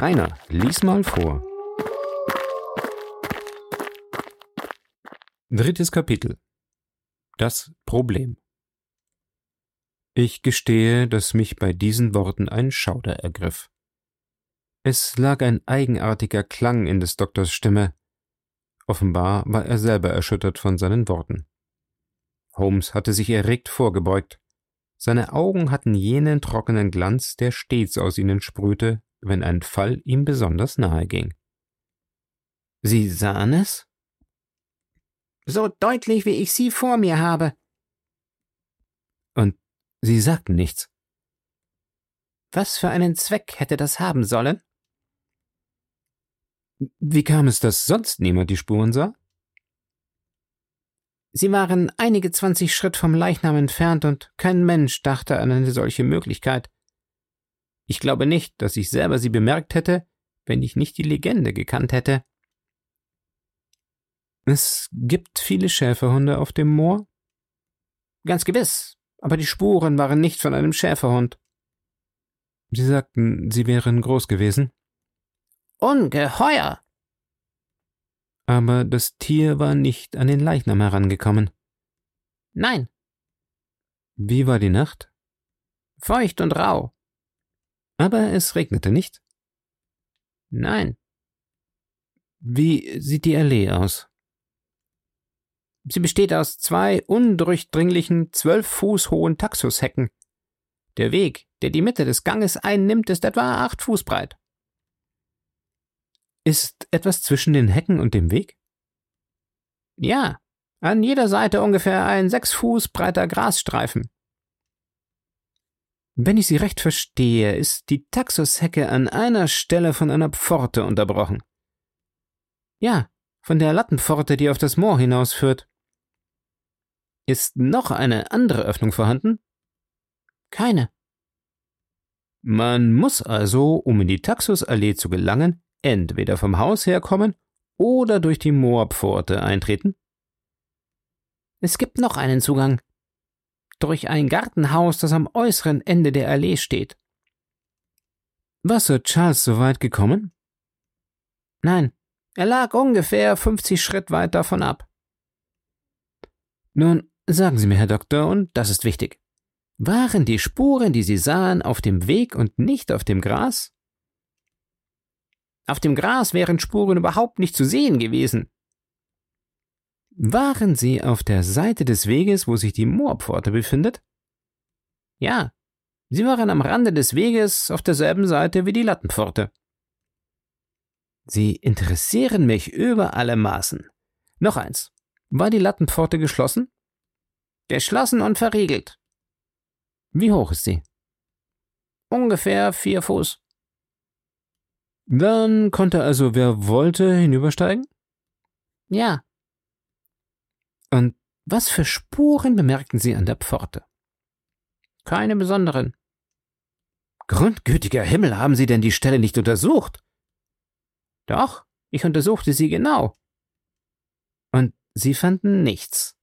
Rainer, lies mal vor. Drittes Kapitel. Das Problem. Ich gestehe, dass mich bei diesen Worten ein Schauder ergriff. Es lag ein eigenartiger Klang in des Doktors Stimme. Offenbar war er selber erschüttert von seinen Worten. Holmes hatte sich erregt vorgebeugt. Seine Augen hatten jenen trockenen Glanz, der stets aus ihnen sprühte, wenn ein Fall ihm besonders nahe ging. Sie sahen es? So deutlich, wie ich sie vor mir habe. Und Sie sagten nichts. Was für einen Zweck hätte das haben sollen? Wie kam es, dass sonst niemand die Spuren sah? Sie waren einige zwanzig Schritt vom Leichnam entfernt und kein Mensch dachte an eine solche Möglichkeit. Ich glaube nicht, dass ich selber sie bemerkt hätte, wenn ich nicht die Legende gekannt hätte. Es gibt viele Schäferhunde auf dem Moor? Ganz gewiss, aber die Spuren waren nicht von einem Schäferhund. Sie sagten, sie wären groß gewesen? Ungeheuer! Aber das Tier war nicht an den Leichnam herangekommen. Nein. Wie war die Nacht? Feucht und rau. Aber es regnete nicht? Nein. Wie sieht die Allee aus? Sie besteht aus zwei undurchdringlichen, zwölf Fuß hohen Taxushecken. Der Weg, der die Mitte des Ganges einnimmt, ist etwa acht Fuß breit. Ist etwas zwischen den Hecken und dem Weg? Ja, an jeder Seite ungefähr ein sechs Fuß breiter Grasstreifen. Wenn ich Sie recht verstehe, ist die Taxushecke an einer Stelle von einer Pforte unterbrochen. Ja, von der Lattenpforte, die auf das Moor hinausführt. Ist noch eine andere Öffnung vorhanden? Keine. Man muss also, um in die Taxusallee zu gelangen, entweder vom Haus herkommen oder durch die Moorpforte eintreten? Es gibt noch einen Zugang. Durch ein Gartenhaus, das am äußeren Ende der Allee steht. War Sir Charles so weit gekommen? Nein, er lag ungefähr 50 Schritt weit davon ab. Nun, sagen Sie mir, Herr Doktor, und das ist wichtig. Waren die Spuren, die Sie sahen, auf dem Weg und nicht auf dem Gras? Auf dem Gras wären Spuren überhaupt nicht zu sehen gewesen. Waren Sie auf der Seite des Weges, wo sich die Moorpforte befindet? Ja, Sie waren am Rande des Weges auf derselben Seite wie die Lattenpforte. Sie interessieren mich über alle Maßen. Noch eins. War die Lattenpforte geschlossen? Geschlossen und verriegelt. Wie hoch ist sie? Ungefähr vier Fuß. Dann konnte also wer wollte hinübersteigen? Ja. Und was für Spuren bemerkten Sie an der Pforte? Keine besonderen. Grundgütiger Himmel, haben Sie denn die Stelle nicht untersucht? Doch, ich untersuchte sie genau. Und Sie fanden nichts.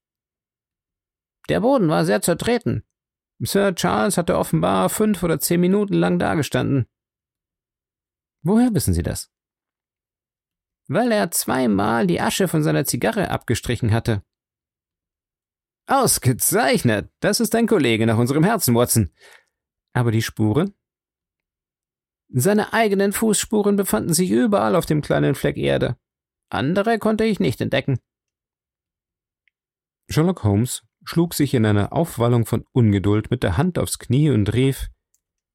Der Boden war sehr zertreten. Sir Charles hatte offenbar fünf oder zehn Minuten lang dagestanden. Woher wissen Sie das? Weil er zweimal die Asche von seiner Zigarre abgestrichen hatte. Ausgezeichnet. Das ist ein Kollege nach unserem Herzen, Watson. Aber die Spuren? Seine eigenen Fußspuren befanden sich überall auf dem kleinen Fleck Erde. Andere konnte ich nicht entdecken. Sherlock Holmes schlug sich in einer Aufwallung von Ungeduld mit der Hand aufs Knie und rief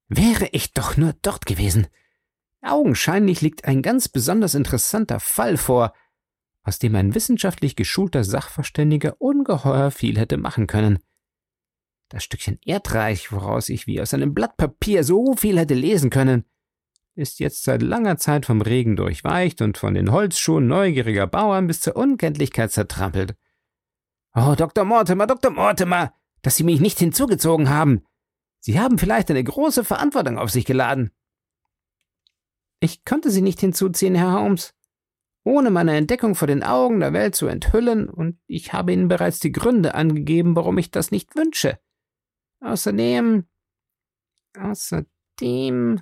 Wäre ich doch nur dort gewesen. Augenscheinlich liegt ein ganz besonders interessanter Fall vor, aus dem ein wissenschaftlich geschulter Sachverständiger ungeheuer viel hätte machen können. Das Stückchen Erdreich, woraus ich wie aus einem Blatt Papier so viel hätte lesen können, ist jetzt seit langer Zeit vom Regen durchweicht und von den Holzschuhen neugieriger Bauern bis zur Unkenntlichkeit zertrampelt. Oh, Dr. Mortimer, Dr. Mortimer, dass Sie mich nicht hinzugezogen haben. Sie haben vielleicht eine große Verantwortung auf sich geladen. Ich konnte Sie nicht hinzuziehen, Herr Holmes. Ohne meine Entdeckung vor den Augen der Welt zu enthüllen, und ich habe Ihnen bereits die Gründe angegeben, warum ich das nicht wünsche. Außerdem. Außerdem.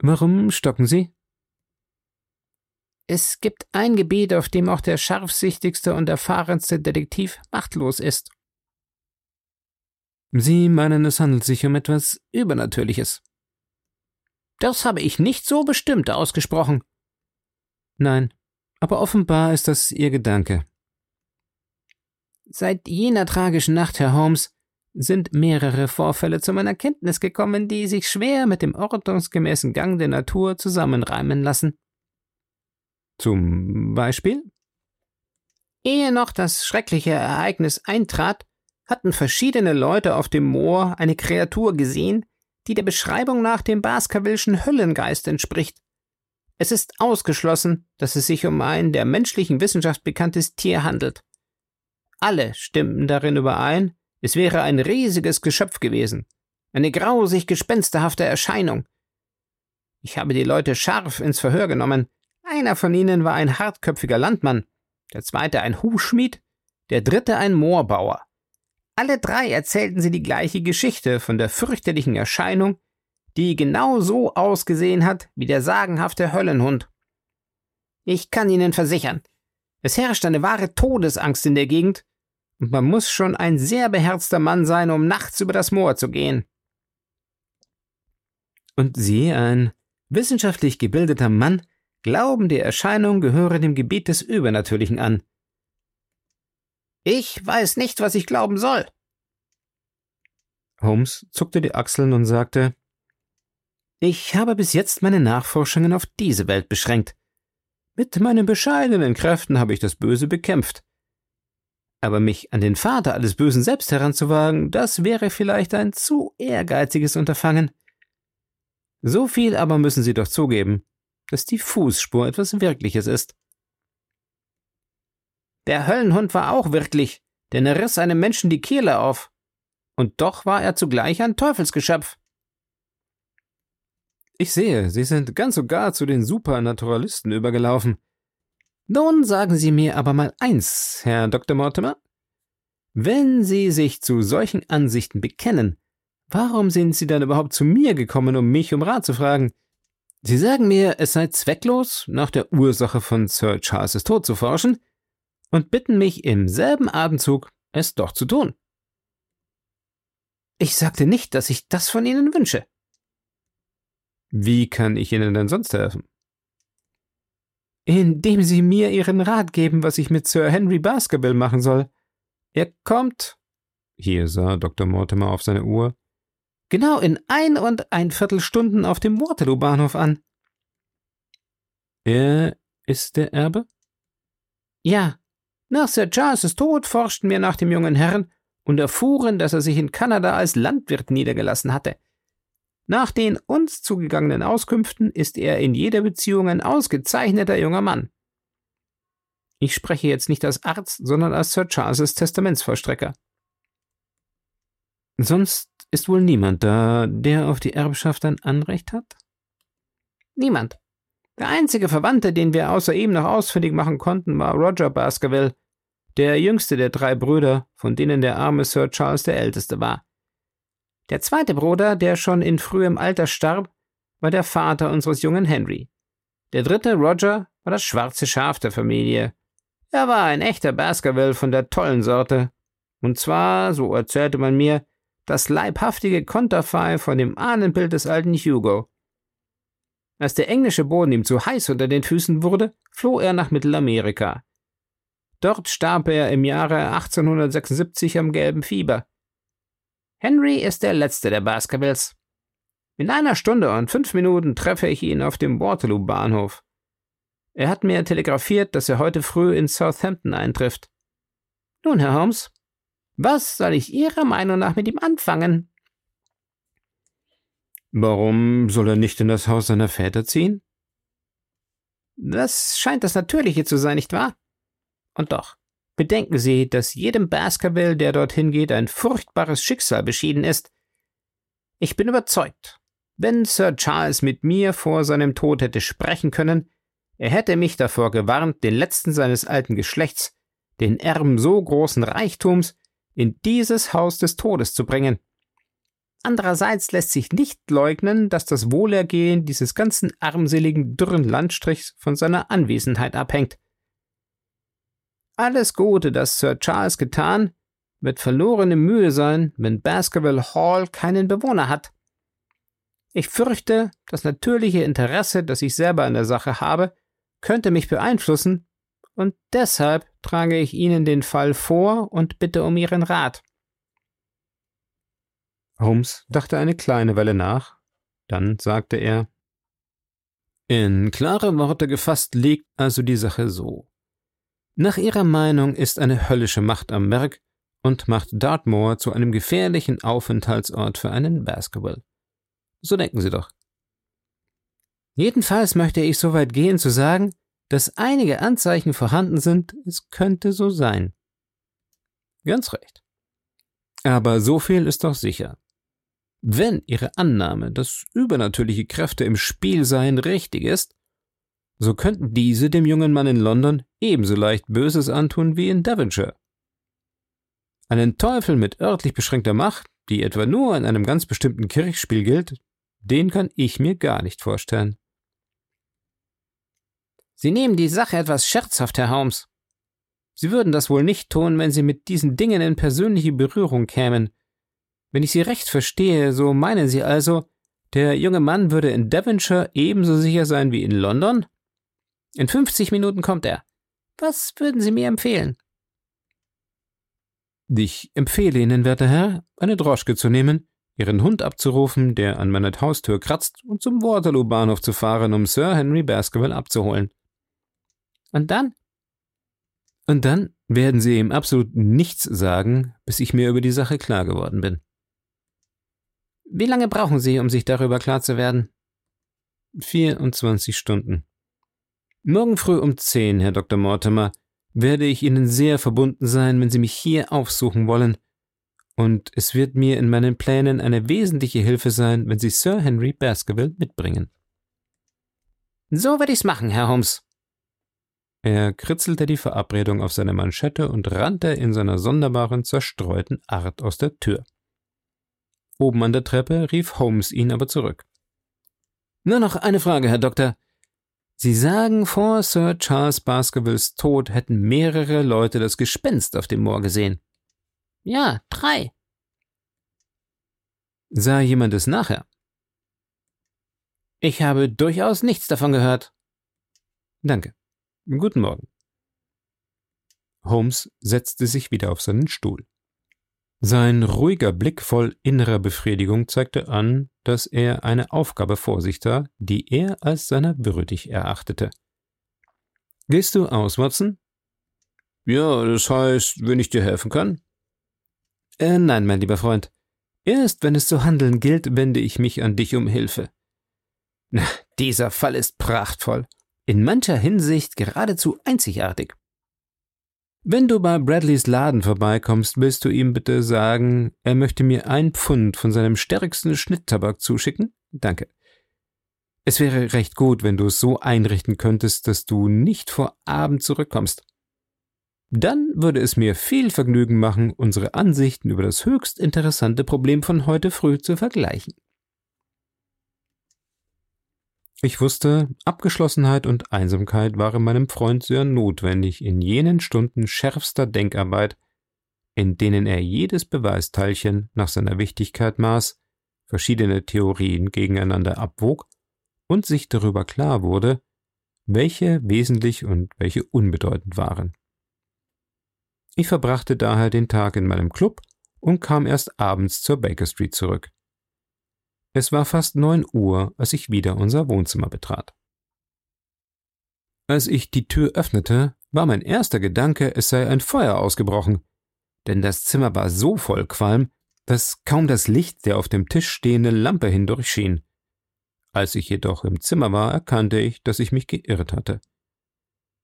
Warum stocken Sie? Es gibt ein Gebiet, auf dem auch der scharfsichtigste und erfahrenste Detektiv machtlos ist. Sie meinen, es handelt sich um etwas Übernatürliches. Das habe ich nicht so bestimmt ausgesprochen. Nein, aber offenbar ist das Ihr Gedanke. Seit jener tragischen Nacht, Herr Holmes, sind mehrere Vorfälle zu meiner Kenntnis gekommen, die sich schwer mit dem ordnungsgemäßen Gang der Natur zusammenreimen lassen. Zum Beispiel? Ehe noch das schreckliche Ereignis eintrat, hatten verschiedene Leute auf dem Moor eine Kreatur gesehen, die der Beschreibung nach dem Baskervilleschen Höllengeist entspricht. Es ist ausgeschlossen, dass es sich um ein der menschlichen Wissenschaft bekanntes Tier handelt. Alle stimmten darin überein, es wäre ein riesiges Geschöpf gewesen, eine grausig gespensterhafte Erscheinung. Ich habe die Leute scharf ins Verhör genommen. Einer von ihnen war ein hartköpfiger Landmann, der zweite ein Hufschmied, der dritte ein Moorbauer. Alle drei erzählten sie die gleiche Geschichte von der fürchterlichen Erscheinung, die genau so ausgesehen hat wie der sagenhafte Höllenhund. Ich kann Ihnen versichern, es herrscht eine wahre Todesangst in der Gegend, und man muss schon ein sehr beherzter Mann sein, um nachts über das Moor zu gehen. Und Sie, ein wissenschaftlich gebildeter Mann, glauben, die Erscheinung gehöre dem Gebiet des Übernatürlichen an. Ich weiß nicht, was ich glauben soll. Holmes zuckte die Achseln und sagte Ich habe bis jetzt meine Nachforschungen auf diese Welt beschränkt. Mit meinen bescheidenen Kräften habe ich das Böse bekämpft. Aber mich an den Vater alles Bösen selbst heranzuwagen, das wäre vielleicht ein zu ehrgeiziges Unterfangen. So viel aber müssen Sie doch zugeben, dass die Fußspur etwas Wirkliches ist. Der Höllenhund war auch wirklich, denn er riss einem Menschen die Kehle auf. Und doch war er zugleich ein Teufelsgeschöpf. Ich sehe, Sie sind ganz und gar zu den Supernaturalisten übergelaufen. Nun sagen Sie mir aber mal eins, Herr Dr. Mortimer. Wenn Sie sich zu solchen Ansichten bekennen, warum sind Sie dann überhaupt zu mir gekommen, um mich um Rat zu fragen? Sie sagen mir, es sei zwecklos, nach der Ursache von Sir Charles' Tod zu forschen, und bitten mich im selben Atemzug, es doch zu tun. Ich sagte nicht, dass ich das von Ihnen wünsche. Wie kann ich Ihnen denn sonst helfen? Indem Sie mir Ihren Rat geben, was ich mit Sir Henry Baskerville machen soll. Er kommt, hier sah Dr. Mortimer auf seine Uhr, genau in ein und ein Viertelstunden auf dem Waterloo-Bahnhof an. Er ist der Erbe? Ja, nach Sir Charles' Tod forschten wir nach dem jungen Herrn und erfuhren, dass er sich in Kanada als Landwirt niedergelassen hatte. Nach den uns zugegangenen Auskünften ist er in jeder Beziehung ein ausgezeichneter junger Mann. Ich spreche jetzt nicht als Arzt, sondern als Sir Charles' Testamentsvollstrecker. Sonst ist wohl niemand da, der auf die Erbschaft ein Anrecht hat? Niemand. Der einzige Verwandte, den wir außer ihm noch ausfindig machen konnten, war Roger Baskerville, der jüngste der drei Brüder, von denen der arme Sir Charles der älteste war. Der zweite Bruder, der schon in frühem Alter starb, war der Vater unseres jungen Henry. Der dritte, Roger, war das schwarze Schaf der Familie. Er war ein echter Baskerville von der tollen Sorte. Und zwar, so erzählte man mir, das leibhaftige Konterfei von dem Ahnenbild des alten Hugo. Als der englische Boden ihm zu heiß unter den Füßen wurde, floh er nach Mittelamerika. Dort starb er im Jahre 1876 am gelben Fieber. Henry ist der letzte der Baskervilles. In einer Stunde und fünf Minuten treffe ich ihn auf dem Waterloo-Bahnhof. Er hat mir telegrafiert, dass er heute früh in Southampton eintrifft. Nun, Herr Holmes, was soll ich Ihrer Meinung nach mit ihm anfangen? Warum soll er nicht in das Haus seiner Väter ziehen? Das scheint das Natürliche zu sein, nicht wahr? Und doch, bedenken Sie, dass jedem Baskerville, der dorthin geht, ein furchtbares Schicksal beschieden ist. Ich bin überzeugt, wenn Sir Charles mit mir vor seinem Tod hätte sprechen können, er hätte mich davor gewarnt, den letzten seines alten Geschlechts, den Erben so großen Reichtums, in dieses Haus des Todes zu bringen. Andererseits lässt sich nicht leugnen, dass das Wohlergehen dieses ganzen armseligen, dürren Landstrichs von seiner Anwesenheit abhängt. Alles Gute, das Sir Charles getan, wird verlorene Mühe sein, wenn Baskerville Hall keinen Bewohner hat. Ich fürchte, das natürliche Interesse, das ich selber an der Sache habe, könnte mich beeinflussen, und deshalb trage ich Ihnen den Fall vor und bitte um Ihren Rat. Holmes dachte eine kleine Weile nach, dann sagte er In klare Worte gefasst liegt also die Sache so. Nach Ihrer Meinung ist eine höllische Macht am Werk und macht Dartmoor zu einem gefährlichen Aufenthaltsort für einen Basketball. So denken Sie doch. Jedenfalls möchte ich so weit gehen zu sagen, dass einige Anzeichen vorhanden sind, es könnte so sein. Ganz recht. Aber so viel ist doch sicher. Wenn Ihre Annahme, dass übernatürliche Kräfte im Spiel seien, richtig ist, so könnten diese dem jungen Mann in London ebenso leicht Böses antun wie in Devonshire. Einen Teufel mit örtlich beschränkter Macht, die etwa nur in einem ganz bestimmten Kirchspiel gilt, den kann ich mir gar nicht vorstellen. Sie nehmen die Sache etwas scherzhaft, Herr Holmes. Sie würden das wohl nicht tun, wenn Sie mit diesen Dingen in persönliche Berührung kämen. Wenn ich Sie recht verstehe, so meinen Sie also, der junge Mann würde in Devonshire ebenso sicher sein wie in London? In 50 Minuten kommt er. Was würden Sie mir empfehlen? Ich empfehle Ihnen, werter Herr, eine Droschke zu nehmen, Ihren Hund abzurufen, der an meiner Haustür kratzt, und zum Waterloo-Bahnhof zu fahren, um Sir Henry Baskerville abzuholen. Und dann? Und dann werden Sie ihm absolut nichts sagen, bis ich mir über die Sache klar geworden bin. Wie lange brauchen Sie, um sich darüber klar zu werden? 24 Stunden. Morgen früh um 10, Herr Dr. Mortimer, werde ich Ihnen sehr verbunden sein, wenn Sie mich hier aufsuchen wollen. Und es wird mir in meinen Plänen eine wesentliche Hilfe sein, wenn Sie Sir Henry Baskerville mitbringen. So werde ich's machen, Herr Holmes. Er kritzelte die Verabredung auf seine Manschette und rannte in seiner sonderbaren, zerstreuten Art aus der Tür. Oben an der Treppe rief Holmes ihn aber zurück. Nur noch eine Frage, Herr Doktor. Sie sagen, vor Sir Charles Baskervilles Tod hätten mehrere Leute das Gespenst auf dem Moor gesehen. Ja, drei. Sah jemand es nachher? Ich habe durchaus nichts davon gehört. Danke. Guten Morgen. Holmes setzte sich wieder auf seinen Stuhl. Sein ruhiger Blick voll innerer Befriedigung zeigte an, dass er eine Aufgabe vor sich sah, die er als seiner würdig erachtete. Gehst du aus, Watson? Ja, das heißt, wenn ich dir helfen kann? Äh, nein, mein lieber Freund. Erst wenn es zu handeln gilt, wende ich mich an dich um Hilfe. Na, dieser Fall ist prachtvoll in mancher Hinsicht geradezu einzigartig. Wenn du bei Bradleys Laden vorbeikommst, willst du ihm bitte sagen, er möchte mir ein Pfund von seinem stärksten Schnitttabak zuschicken? Danke. Es wäre recht gut, wenn du es so einrichten könntest, dass du nicht vor Abend zurückkommst. Dann würde es mir viel Vergnügen machen, unsere Ansichten über das höchst interessante Problem von heute früh zu vergleichen. Ich wusste, Abgeschlossenheit und Einsamkeit waren meinem Freund sehr notwendig in jenen Stunden schärfster Denkarbeit, in denen er jedes Beweisteilchen nach seiner Wichtigkeit maß, verschiedene Theorien gegeneinander abwog und sich darüber klar wurde, welche wesentlich und welche unbedeutend waren. Ich verbrachte daher den Tag in meinem Club und kam erst abends zur Baker Street zurück. Es war fast neun Uhr, als ich wieder unser Wohnzimmer betrat. Als ich die Tür öffnete, war mein erster Gedanke, es sei ein Feuer ausgebrochen, denn das Zimmer war so voll Qualm, dass kaum das Licht der auf dem Tisch stehenden Lampe hindurch schien. Als ich jedoch im Zimmer war, erkannte ich, dass ich mich geirrt hatte.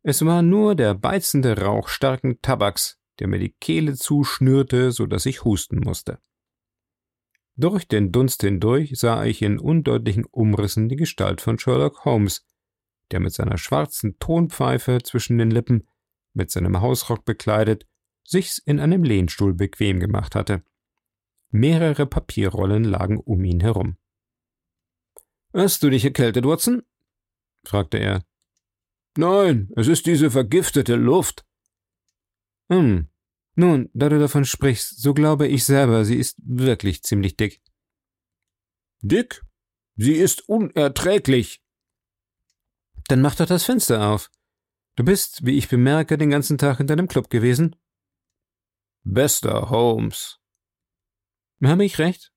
Es war nur der beizende Rauch starken Tabaks, der mir die Kehle zuschnürte, so dass ich husten musste. Durch den Dunst hindurch sah ich in undeutlichen Umrissen die Gestalt von Sherlock Holmes, der mit seiner schwarzen Tonpfeife zwischen den Lippen, mit seinem Hausrock bekleidet, sich's in einem Lehnstuhl bequem gemacht hatte. Mehrere Papierrollen lagen um ihn herum. Hast du dich erkältet, Watson? fragte er. Nein, es ist diese vergiftete Luft. Hm. Nun, da du davon sprichst, so glaube ich selber, sie ist wirklich ziemlich dick. Dick? Sie ist unerträglich. Dann mach doch das Fenster auf. Du bist, wie ich bemerke, den ganzen Tag in deinem Club gewesen. Bester Holmes. Habe ich recht?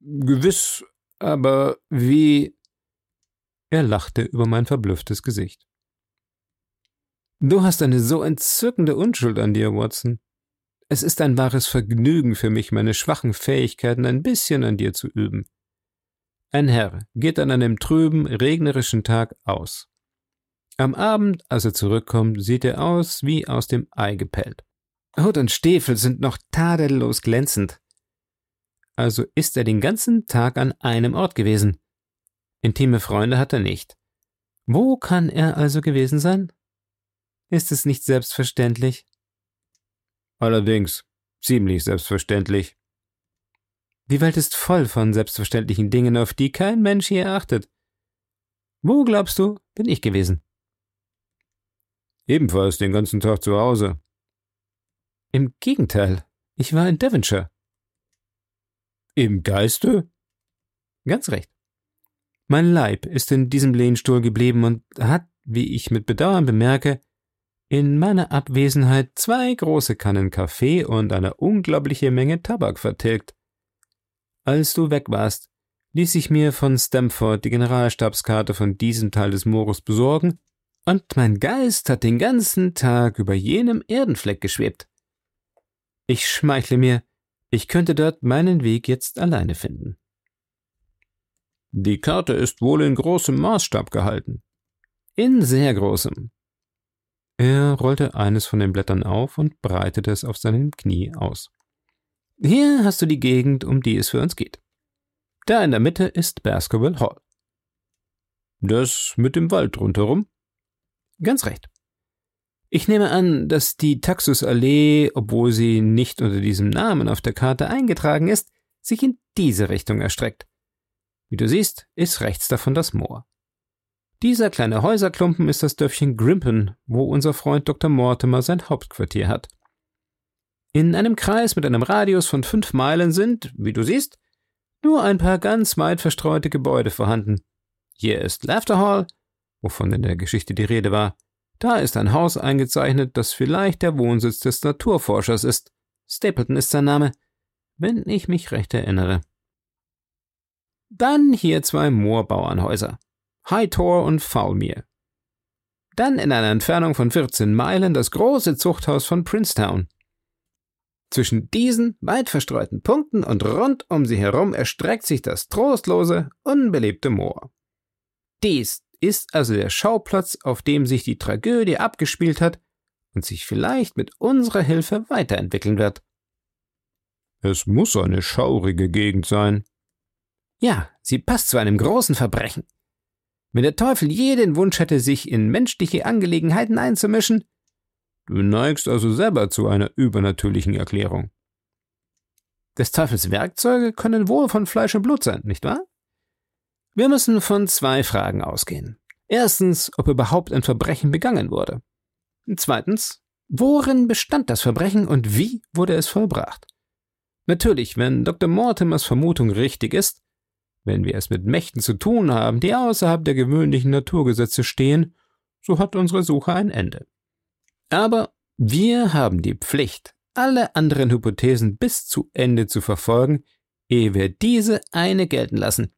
Gewiss, aber wie. Er lachte über mein verblüfftes Gesicht. Du hast eine so entzückende Unschuld an dir, Watson. Es ist ein wahres Vergnügen für mich, meine schwachen Fähigkeiten ein bisschen an dir zu üben. Ein Herr geht an einem trüben, regnerischen Tag aus. Am Abend, als er zurückkommt, sieht er aus wie aus dem Ei gepellt. Hut und Stiefel sind noch tadellos glänzend. Also ist er den ganzen Tag an einem Ort gewesen. Intime Freunde hat er nicht. Wo kann er also gewesen sein? Ist es nicht selbstverständlich? Allerdings, ziemlich selbstverständlich. Die Welt ist voll von selbstverständlichen Dingen, auf die kein Mensch hier achtet. Wo, glaubst du, bin ich gewesen? Ebenfalls den ganzen Tag zu Hause. Im Gegenteil, ich war in Devonshire. Im Geiste? Ganz recht. Mein Leib ist in diesem Lehnstuhl geblieben und hat, wie ich mit Bedauern bemerke, in meiner Abwesenheit zwei große Kannen Kaffee und eine unglaubliche Menge Tabak vertilgt. Als du weg warst, ließ ich mir von Stamford die Generalstabskarte von diesem Teil des Moores besorgen, und mein Geist hat den ganzen Tag über jenem Erdenfleck geschwebt. Ich schmeichle mir, ich könnte dort meinen Weg jetzt alleine finden. Die Karte ist wohl in großem Maßstab gehalten. In sehr großem. Er rollte eines von den Blättern auf und breitete es auf seinem Knie aus. Hier hast du die Gegend, um die es für uns geht. Da in der Mitte ist Baskerville Hall. Das mit dem Wald rundherum? Ganz recht. Ich nehme an, dass die Taxusallee, obwohl sie nicht unter diesem Namen auf der Karte eingetragen ist, sich in diese Richtung erstreckt. Wie du siehst, ist rechts davon das Moor. Dieser kleine Häuserklumpen ist das Dörfchen Grimpen, wo unser Freund Dr. Mortimer sein Hauptquartier hat. In einem Kreis mit einem Radius von fünf Meilen sind, wie du siehst, nur ein paar ganz weit verstreute Gebäude vorhanden. Hier ist Laughter Hall, wovon in der Geschichte die Rede war. Da ist ein Haus eingezeichnet, das vielleicht der Wohnsitz des Naturforschers ist. Stapleton ist sein Name, wenn ich mich recht erinnere. Dann hier zwei Moorbauernhäuser. Hightor und Foulmere. Dann in einer Entfernung von 14 Meilen das große Zuchthaus von Princetown. Zwischen diesen weit verstreuten Punkten und rund um sie herum erstreckt sich das trostlose, unbelebte Moor. Dies ist also der Schauplatz, auf dem sich die Tragödie abgespielt hat und sich vielleicht mit unserer Hilfe weiterentwickeln wird. Es muss eine schaurige Gegend sein. Ja, sie passt zu einem großen Verbrechen. Wenn der Teufel je den Wunsch hätte, sich in menschliche Angelegenheiten einzumischen, Du neigst also selber zu einer übernatürlichen Erklärung. Des Teufels Werkzeuge können wohl von Fleisch und Blut sein, nicht wahr? Wir müssen von zwei Fragen ausgehen. Erstens, ob überhaupt ein Verbrechen begangen wurde. Zweitens, worin bestand das Verbrechen und wie wurde es vollbracht? Natürlich, wenn Dr. Mortimers Vermutung richtig ist, wenn wir es mit Mächten zu tun haben, die außerhalb der gewöhnlichen Naturgesetze stehen, so hat unsere Suche ein Ende. Aber wir haben die Pflicht, alle anderen Hypothesen bis zu Ende zu verfolgen, ehe wir diese eine gelten lassen.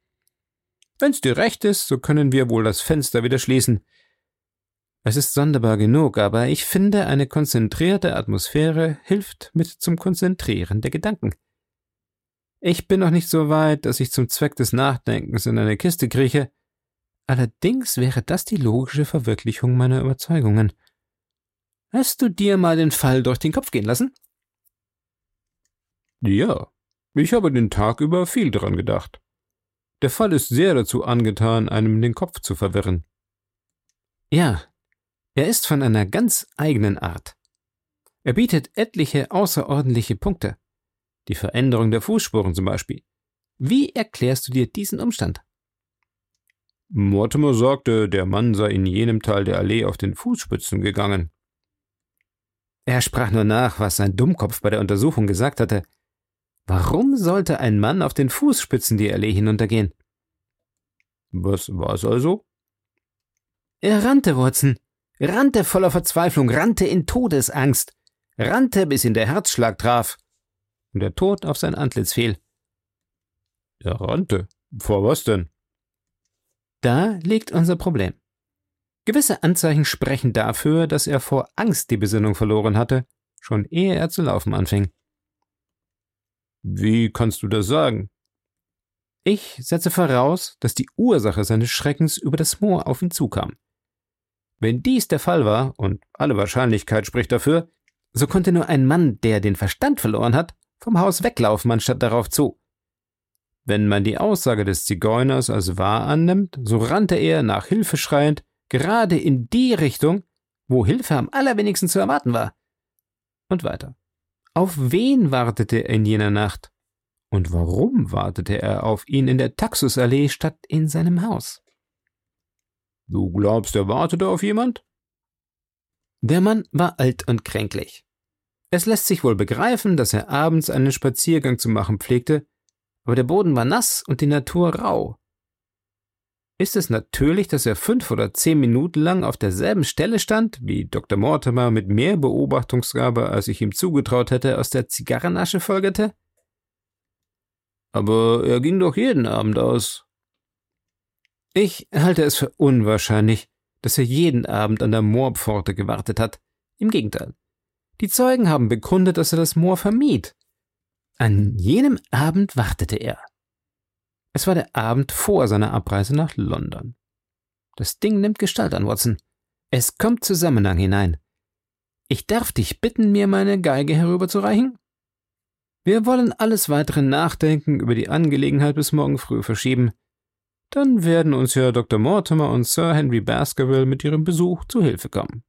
Wenn's dir recht ist, so können wir wohl das Fenster wieder schließen. Es ist sonderbar genug, aber ich finde, eine konzentrierte Atmosphäre hilft mit zum Konzentrieren der Gedanken. Ich bin noch nicht so weit, dass ich zum Zweck des Nachdenkens in eine Kiste krieche. Allerdings wäre das die logische Verwirklichung meiner Überzeugungen. Hast du dir mal den Fall durch den Kopf gehen lassen? Ja, ich habe den Tag über viel daran gedacht. Der Fall ist sehr dazu angetan, einem den Kopf zu verwirren. Ja, er ist von einer ganz eigenen Art. Er bietet etliche außerordentliche Punkte. Die Veränderung der Fußspuren zum Beispiel. Wie erklärst du dir diesen Umstand? Mortimer sagte, der Mann sei in jenem Teil der Allee auf den Fußspitzen gegangen. Er sprach nur nach, was sein Dummkopf bei der Untersuchung gesagt hatte. Warum sollte ein Mann auf den Fußspitzen die Allee hinuntergehen? Was war's also? Er rannte, Watson. Rannte voller Verzweiflung, rannte in Todesangst. Rannte, bis ihn der Herzschlag traf. Und der Tod auf sein Antlitz fiel. Er rannte. Vor was denn? Da liegt unser Problem. Gewisse Anzeichen sprechen dafür, dass er vor Angst die Besinnung verloren hatte, schon ehe er zu laufen anfing. Wie kannst du das sagen? Ich setze voraus, dass die Ursache seines Schreckens über das Moor auf ihn zukam. Wenn dies der Fall war, und alle Wahrscheinlichkeit spricht dafür, so konnte nur ein Mann, der den Verstand verloren hat, vom Haus weglaufen anstatt darauf zu. Wenn man die Aussage des Zigeuners als wahr annimmt, so rannte er, nach Hilfe schreiend, gerade in die Richtung, wo Hilfe am allerwenigsten zu erwarten war. Und weiter. Auf wen wartete er in jener Nacht? Und warum wartete er auf ihn in der Taxusallee statt in seinem Haus? Du glaubst, er wartete auf jemand? Der Mann war alt und kränklich. Es lässt sich wohl begreifen, dass er abends einen Spaziergang zu machen pflegte, aber der Boden war nass und die Natur rau. Ist es natürlich, dass er fünf oder zehn Minuten lang auf derselben Stelle stand, wie Dr. Mortimer mit mehr Beobachtungsgabe, als ich ihm zugetraut hätte, aus der Zigarrenasche folgerte? Aber er ging doch jeden Abend aus. Ich halte es für unwahrscheinlich, dass er jeden Abend an der Moorpforte gewartet hat. Im Gegenteil. Die Zeugen haben bekundet, dass er das Moor vermied. An jenem Abend wartete er. Es war der Abend vor seiner Abreise nach London. Das Ding nimmt Gestalt an, Watson. Es kommt Zusammenhang hinein. Ich darf dich bitten, mir meine Geige herüberzureichen? Wir wollen alles weitere Nachdenken über die Angelegenheit bis morgen früh verschieben. Dann werden uns ja Dr. Mortimer und Sir Henry Baskerville mit ihrem Besuch zu Hilfe kommen.